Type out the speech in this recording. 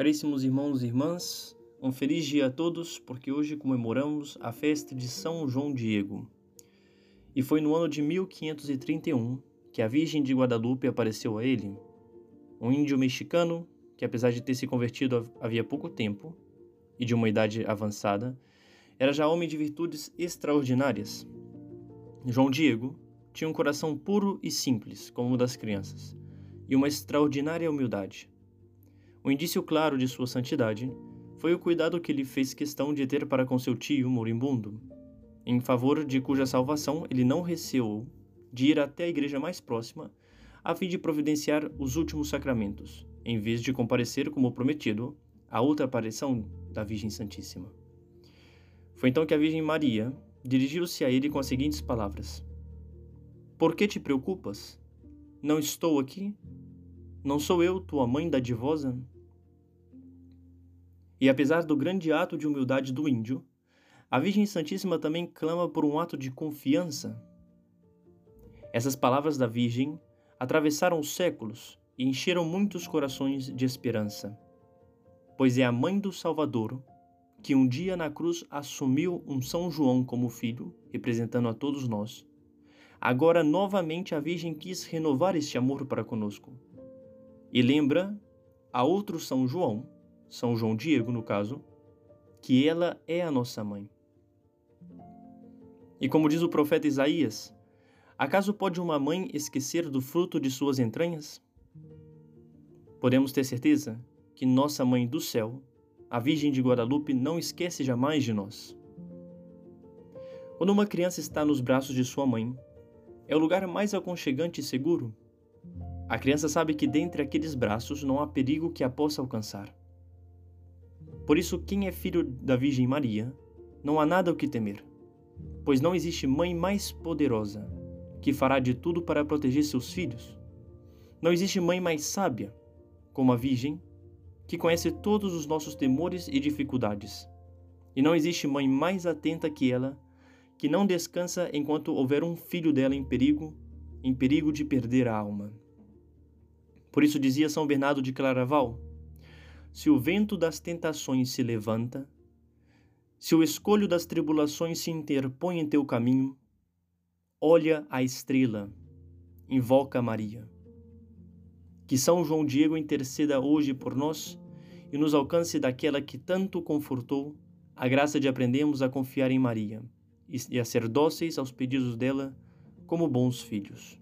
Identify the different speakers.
Speaker 1: Caríssimos irmãos e irmãs, um feliz dia a todos, porque hoje comemoramos a festa de São João Diego. E foi no ano de 1531 que a Virgem de Guadalupe apareceu a ele, um índio mexicano que, apesar de ter se convertido havia pouco tempo e de uma idade avançada, era já homem de virtudes extraordinárias. João Diego tinha um coração puro e simples, como o das crianças, e uma extraordinária humildade. O indício claro de sua santidade foi o cuidado que ele fez questão de ter para com seu tio moribundo, em favor de cuja salvação ele não receou de ir até a igreja mais próxima a fim de providenciar os últimos sacramentos, em vez de comparecer como prometido à outra aparição da Virgem Santíssima. Foi então que a Virgem Maria dirigiu-se a ele com as seguintes palavras: Por que te preocupas? Não estou aqui? Não sou eu tua mãe dadivosa? E apesar do grande ato de humildade do índio, a Virgem Santíssima também clama por um ato de confiança. Essas palavras da Virgem atravessaram os séculos e encheram muitos corações de esperança, pois é a mãe do Salvador que um dia na cruz assumiu um São João como filho, representando a todos nós. Agora novamente a Virgem quis renovar este amor para conosco e lembra a outro São João, São João Diego no caso, que ela é a nossa mãe. E como diz o profeta Isaías, acaso pode uma mãe esquecer do fruto de suas entranhas? Podemos ter certeza que nossa mãe do céu, a Virgem de Guadalupe, não esquece jamais de nós. Quando uma criança está nos braços de sua mãe, é o lugar mais aconchegante e seguro a criança sabe que dentre aqueles braços não há perigo que a possa alcançar. Por isso, quem é filho da Virgem Maria, não há nada o que temer, pois não existe mãe mais poderosa que fará de tudo para proteger seus filhos. Não existe mãe mais sábia, como a Virgem, que conhece todos os nossos temores e dificuldades. E não existe mãe mais atenta que ela, que não descansa enquanto houver um filho dela em perigo, em perigo de perder a alma. Por isso dizia São Bernardo de Claraval: Se o vento das tentações se levanta, se o escolho das tribulações se interpõe em teu caminho, olha a estrela, invoca Maria. Que São João Diego interceda hoje por nós e nos alcance daquela que tanto confortou a graça de aprendermos a confiar em Maria e a ser dóceis aos pedidos dela como bons filhos.